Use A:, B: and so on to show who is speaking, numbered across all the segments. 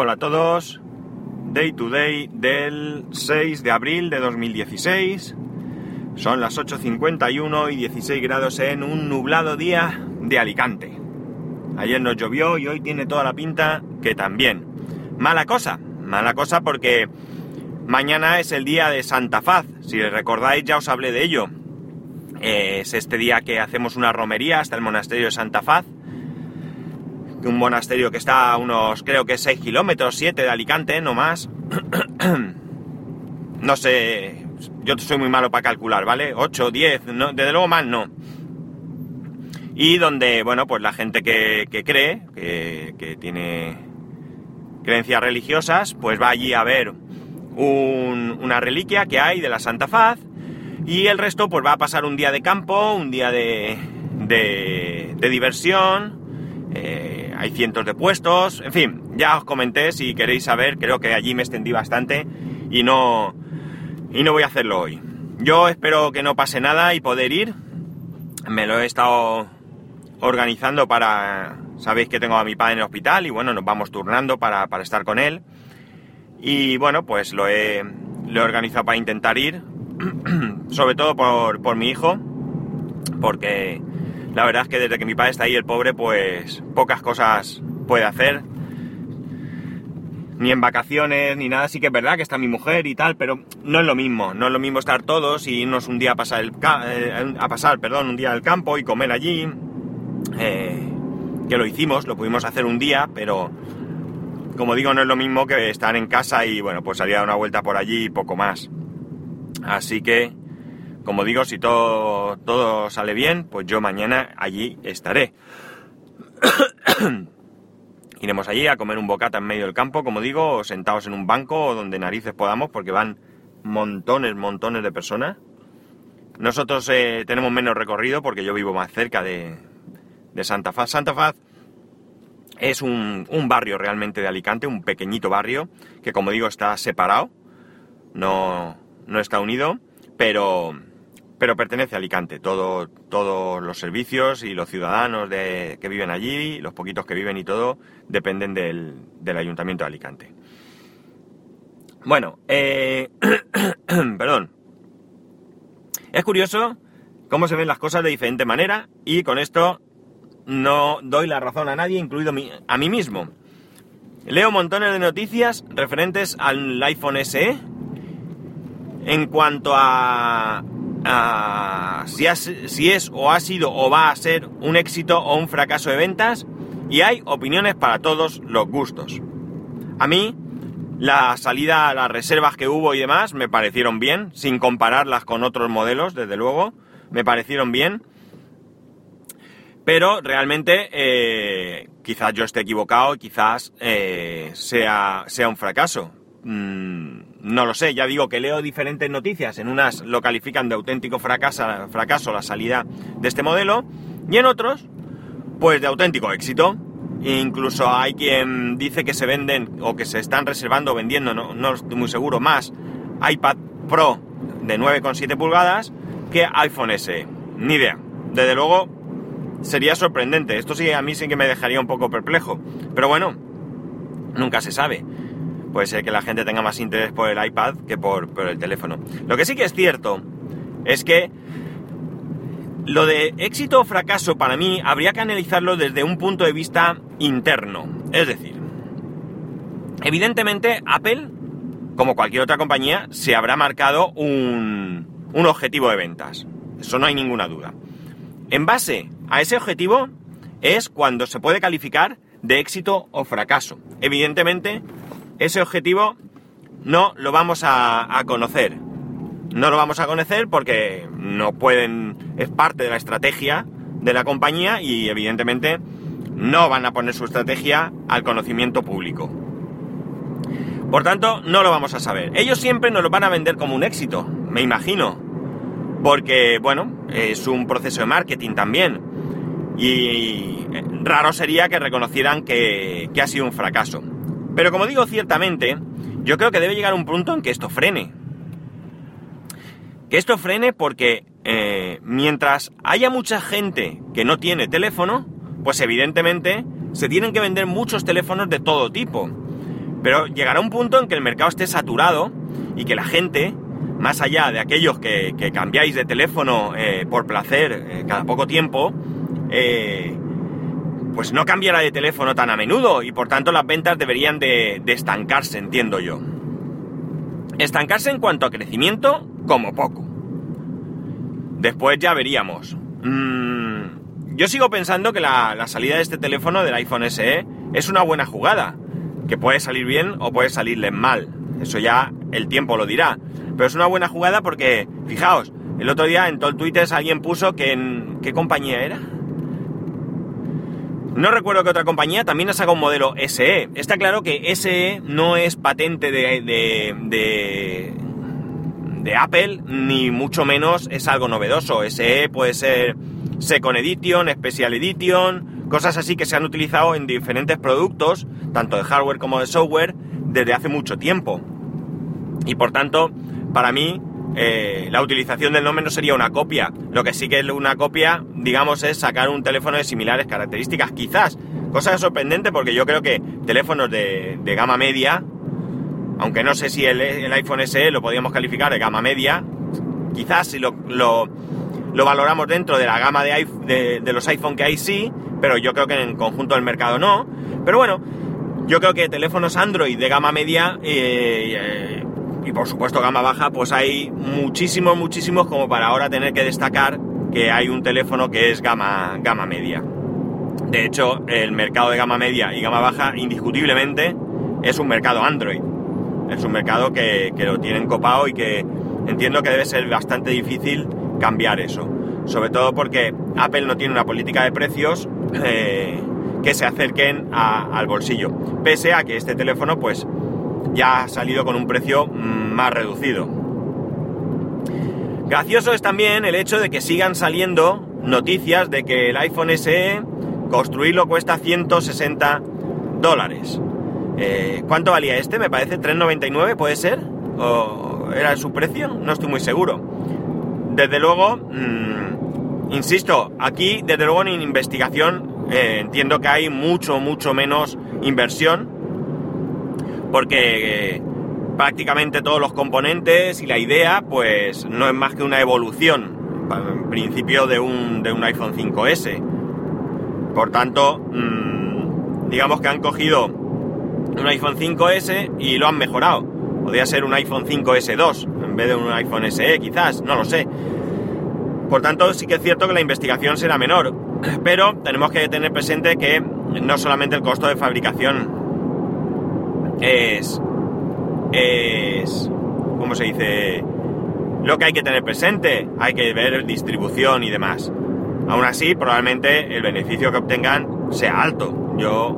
A: Hola a todos. Day to day del 6 de abril de 2016. Son las 8.51 y 16 grados en un nublado día de Alicante. Ayer nos llovió y hoy tiene toda la pinta que también. Mala cosa, mala cosa porque mañana es el día de Santa Faz. Si recordáis ya os hablé de ello. Es este día que hacemos una romería hasta el monasterio de Santa Faz un monasterio que está a unos, creo que 6 kilómetros, 7 de Alicante, no más. no sé, yo soy muy malo para calcular, ¿vale? 8, 10, no, desde luego más no. Y donde, bueno, pues la gente que, cree, que, tiene creencias religiosas, pues va allí a ver una reliquia que hay de la Santa Faz y el resto pues va a pasar un día de campo, un día de, de, de diversión, eh, hay cientos de puestos, en fin, ya os comenté, si queréis saber, creo que allí me extendí bastante y no, y no voy a hacerlo hoy. Yo espero que no pase nada y poder ir. Me lo he estado organizando para... Sabéis que tengo a mi padre en el hospital y bueno, nos vamos turnando para, estar con él. Y bueno, pues lo he, lo he organizado para intentar ir, sobre todo por, por mi hijo, porque la verdad es que desde que mi padre está ahí, el pobre, pues pocas cosas puede hacer. Ni en vacaciones, ni nada. Sí que es verdad que está mi mujer y tal, pero no es lo mismo. No es lo mismo estar todos y irnos un día a pasar, el, eh, a pasar perdón, un día al campo y comer allí. Eh, que lo hicimos, lo pudimos hacer un día, pero como digo, no es lo mismo que estar en casa y bueno, pues salir a dar una vuelta por allí y poco más. Así que como digo, si todo, todo sale bien, pues yo mañana allí estaré. Iremos allí a comer un bocata en medio del campo, como digo, sentados en un banco o donde narices podamos, porque van montones, montones de personas. Nosotros eh, tenemos menos recorrido porque yo vivo más cerca de, Santa Faz. Santa Faz es un, un, barrio realmente de Alicante, un pequeñito barrio que, como digo, está separado, no, no está unido, pero, pero pertenece a Alicante. Todo, todos los servicios y los ciudadanos de, que viven allí, los poquitos que viven y todo, dependen del, Ayuntamiento de Alicante. Bueno, eh, perdón. Es curioso cómo se ven las cosas de diferente manera y con esto no doy la razón a nadie, incluido a mí mismo. Leo montones de noticias referentes al iPhone SE en cuanto a si, es o ha sido o va a ser un éxito o un fracaso de ventas y hay opiniones para todos los gustos. A mí, la salida, las reservas que hubo y demás me parecieron bien, sin compararlas con otros modelos, desde luego, me parecieron bien. Pero realmente eh, quizás yo esté equivocado quizás eh, sea, sea un fracaso. Mm, no lo sé, ya digo que leo diferentes noticias, en unas lo califican de auténtico fracaso, fracaso la salida de este modelo, y en otros, pues de auténtico éxito. incluso hay quien dice que se venden o que se están reservando vendiendo, no, no estoy muy seguro, más iPad Pro de 9,7 pulgadas que iPhone S. Ni idea. Desde luego sería sorprendente. Esto sí a mí sí que me dejaría un poco perplejo. Pero bueno, nunca se sabe puede ser que la gente tenga más interés por el iPad que por, el teléfono. Lo que sí que es cierto es que lo de éxito o fracaso para mí habría que analizarlo desde un punto de vista interno. Es decir, evidentemente Apple, como cualquier otra compañía, se habrá marcado un, un objetivo de ventas. Eso no hay ninguna duda. En base a ese objetivo es cuando se puede calificar de éxito o fracaso. Evidentemente, ese objetivo no lo vamos a, conocer. No lo vamos a conocer porque no pueden, es parte de la estrategia de la compañía y evidentemente no van a poner su estrategia al conocimiento público. Por tanto, no lo vamos a saber. Ellos siempre nos lo van a vender como un éxito, me imagino. Porque, bueno, es un proceso de marketing también. Y raro sería que reconocieran que, que ha sido un fracaso. Pero como digo ciertamente, yo creo que debe llegar un punto en que esto frene. Que esto frene porque eh, mientras haya mucha gente que no tiene teléfono, pues evidentemente se tienen que vender muchos teléfonos de todo tipo. Pero llegará un punto en que el mercado esté saturado y que la gente, más allá de aquellos que, cambiáis de teléfono eh, por placer eh, cada poco tiempo, pues no cambiará de teléfono tan a menudo y por tanto las ventas deberían de, estancarse, entiendo yo. Estancarse en cuanto a crecimiento, como poco. Después ya veríamos. Mm, yo sigo pensando que la, la salida de este teléfono del iPhone SE es una buena jugada que puede salir bien o puede salirles mal. Eso ya el tiempo lo dirá. Pero es una buena jugada porque, fijaos, el otro día en todo el Twitter alguien puso que en... ¿Qué compañía era? No recuerdo qué otra compañía también ha sacado un modelo SE. Está claro que SE no es patente de, de, de, de, Apple, ni mucho menos es algo novedoso. SE puede ser Second Edition, Special Edition, Cosas así que se han utilizado en diferentes productos, tanto de hardware como de software, desde hace mucho tiempo. Y por tanto, para mí, eh, la utilización del nombre no sería una copia. Lo que sí que es una copia, digamos, es sacar un teléfono de similares características, quizás. Cosa sorprendente porque yo creo que teléfonos de, gama media, aunque no sé si el, iPhone SE lo podríamos calificar de gama media, quizás si lo, valoramos dentro de la gama de, de los iPhone que hay sí, pero yo creo que en conjunto del mercado no. Pero bueno, yo creo que teléfonos Android de gama media eh, y por supuesto gama baja, pues hay muchísimos, muchísimos como para ahora tener que destacar que hay un teléfono que es gama, gama media. De hecho, el mercado de gama media y gama baja, indiscutiblemente, es un mercado Android. Es un mercado que, lo tienen copado y que entiendo que debe ser bastante difícil cambiar eso. Sobre todo porque Apple no tiene una política de precios eh, que se acerquen al bolsillo. Pese a que este teléfono pues ya ha salido con un precio mm, más reducido. Gracioso es también el hecho de que sigan saliendo noticias de que el iPhone SE construirlo cuesta 160 dólares. Eh, ¿Cuánto valía este? Me parece 3,99, ¿puede ser? ¿O era su precio? No estoy muy seguro. Desde luego, mm, Insisto, aquí desde luego en investigación eh, entiendo que hay mucho, mucho menos inversión porque prácticamente todos los componentes y la idea pues no es más que una evolución en principio de un, de un iPhone 5S. Por tanto, mm, digamos que han cogido un iPhone 5S y lo han mejorado. Podría ser un iPhone 5S2 en vez de un iPhone SE quizás, no lo sé. Por tanto, sí que es cierto que la investigación será menor, pero tenemos que tener presente que no solamente el costo de fabricación es, es, ¿cómo se dice? Lo que hay que tener presente, hay que ver distribución y demás. Aún así, probablemente el beneficio que obtengan sea alto. Yo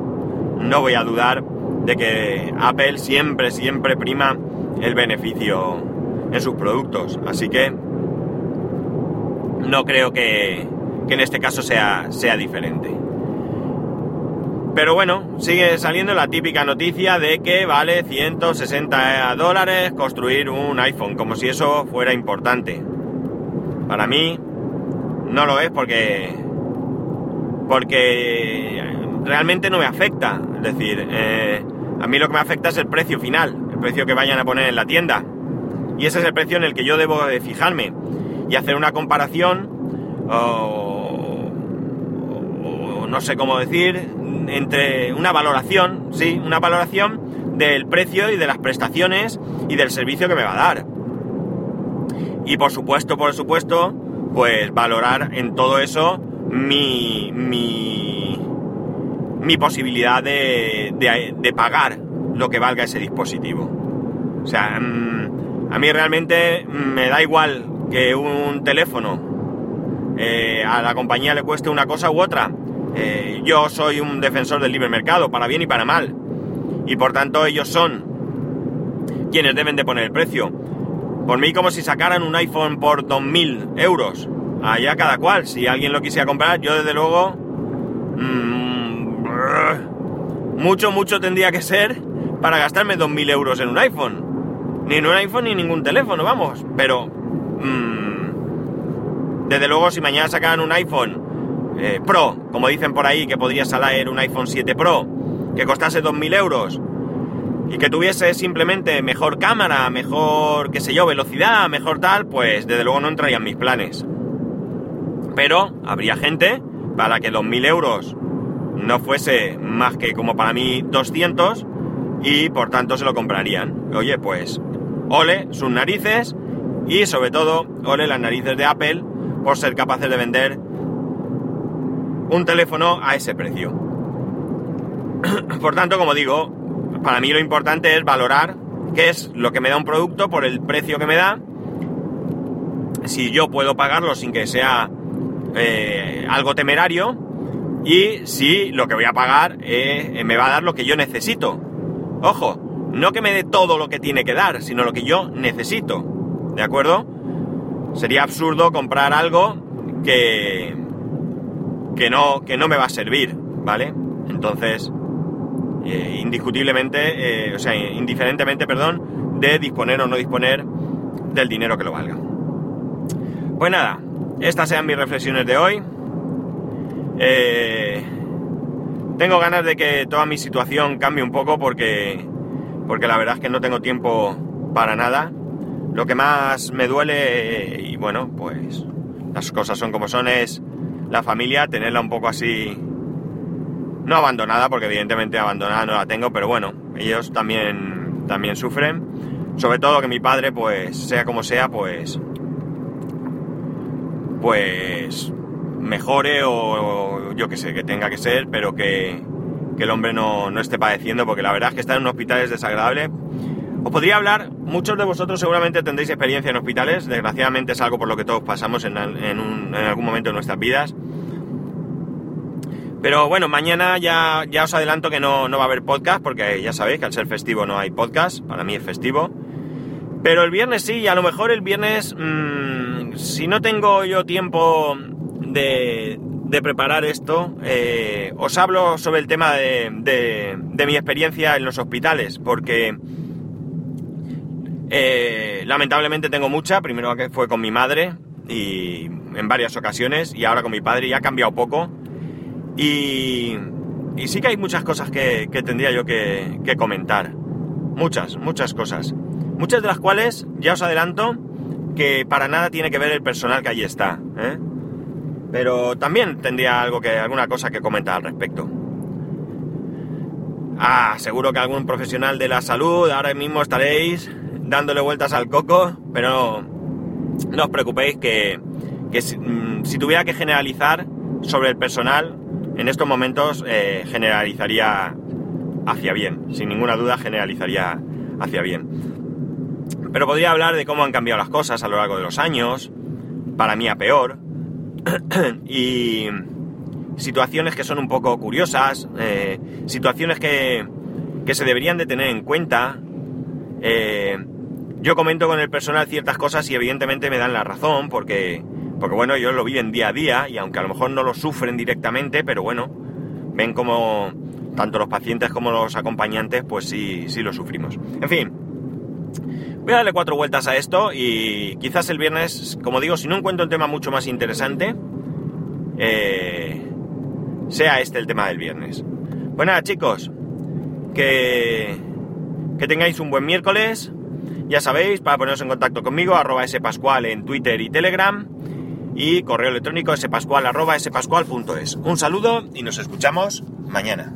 A: no voy a dudar de que Apple siempre, siempre prima el beneficio en sus productos. Así que no creo que, en este caso sea, sea diferente. Pero bueno, sigue saliendo la típica noticia de que vale 160 dólares construir un iPhone, como si eso fuera importante. Para mí no lo es porque porque realmente no me afecta. Es decir, eh, a mí lo que me afecta es el precio final, el precio que vayan a poner en la tienda. Y ese es el precio en el que yo debo de fijarme y hacer una comparación o, no sé cómo decir, entre una valoración, sí, una valoración del precio y de las prestaciones y del servicio que me va a dar. Y por supuesto, por supuesto, pues valorar en todo eso mi, mi, mi posibilidad de, de, pagar lo que valga ese dispositivo. O sea, mm, a mí realmente me da igual que un teléfono eh, a la compañía le cueste una cosa u otra. Eh, yo soy un defensor del libre mercado, para bien y para mal. Y por tanto ellos son quienes deben de poner el precio. Por mí como si sacaran un iPhone por 2.000 euros. Allá cada cual. Si alguien lo quisiera comprar, yo desde luego... Mm, mucho, mucho tendría que ser para gastarme 2.000 euros en un iPhone. Ni en un iPhone ni ningún teléfono, vamos. Pero Mm, desde luego, si mañana sacan un iPhone eh, Pro, como dicen por ahí, que podría salir un iPhone 7 Pro, que costase 2.000 euros, y que tuviese simplemente mejor cámara, mejor, qué sé yo, velocidad, mejor tal, pues desde luego no entraría en mis planes. Pero habría gente para que 2.000 euros no fuese más que como para mí 200 y por tanto se lo comprarían. Oye, pues ole sus narices y sobre todo ole las narices de Apple por ser capaces de vender un teléfono a ese precio. por tanto, como digo, para mí lo importante es valorar qué es lo que me da un producto por el precio que me da. Si yo puedo pagarlo sin que sea eh, algo temerario y si lo que voy a pagar eh, me va a dar lo que yo necesito. Ojo, no que me dé todo lo que tiene que dar, sino lo que yo necesito. ¿De acuerdo? Sería absurdo comprar algo que, que, no, que no me va a servir, ¿vale? Entonces, eh, indiscutiblemente, o sea, indiferentemente, perdón, de disponer o no disponer del dinero que lo valga. Pues nada, estas sean mis reflexiones de hoy. Eh, tengo ganas de que toda mi situación cambie un poco porque, porque la verdad es que no tengo tiempo para nada. Lo que más me duele, y bueno, pues las cosas son como son, es la familia, tenerla un poco así, no abandonada, porque evidentemente abandonada no la tengo, pero bueno, ellos también, también sufren. Sobre todo que mi padre, pues sea como sea, pues pues mejore o, yo que sé, que tenga que ser, pero que, el hombre no, esté padeciendo, porque la verdad es que estar en un hospital es desagradable. Os podría hablar, muchos de vosotros seguramente tendréis experiencia en hospitales, desgraciadamente es algo por lo que todos pasamos en, algún momento de nuestras vidas. Pero bueno, mañana ya, ya os adelanto que no, va a haber podcast, porque ya sabéis que al ser festivo no hay podcast, para mí es festivo. Pero el viernes sí, y a lo mejor el viernes... Mm, si no tengo yo tiempo de, preparar esto, eh, os hablo sobre el tema de, mi experiencia en los hospitales, porque eh, lamentablemente tengo mucha, primero que fue con mi madre y en varias ocasiones, y ahora con mi padre ya ha cambiado poco. Y, sí que hay muchas cosas que, tendría yo que, que comentar. Muchas, muchas cosas. Muchas de las cuales, ya os adelanto, que para nada tiene que ver el personal que allí está. ¿eh? Pero también tendría algo que, alguna cosa que comentar al respecto. Ah, seguro que algún profesional de la salud ahora mismo estaréis dándole vueltas al coco, pero no os preocupéis que, mm, si, tuviera que generalizar sobre el personal, en estos momentos eh, generalizaría hacia bien, sin ninguna duda generalizaría hacia bien. Pero podría hablar de cómo han cambiado las cosas a lo largo de los años, para mí a peor, y situaciones que son un poco curiosas, eh, situaciones que, que, se deberían de tener en cuenta. Eh, yo comento con el personal ciertas cosas y evidentemente me dan la razón porque, porque bueno, ellos lo viven día a día y aunque a lo mejor no lo sufren directamente, pero bueno, ven como tanto los pacientes como los acompañantes pues sí, sí lo sufrimos. En fin, Voy a darle cuatro vueltas a esto y quizás el viernes, como digo, si no encuentro un tema mucho más interesante, eh, sea este el tema del viernes. Pues chicos, que, que tengáis un buen miércoles. Ya sabéis, para poneros en contacto conmigo, arroba spascual en Twitter y Telegram y correo electrónico spascual arroba spascual.es. Un saludo y nos escuchamos mañana.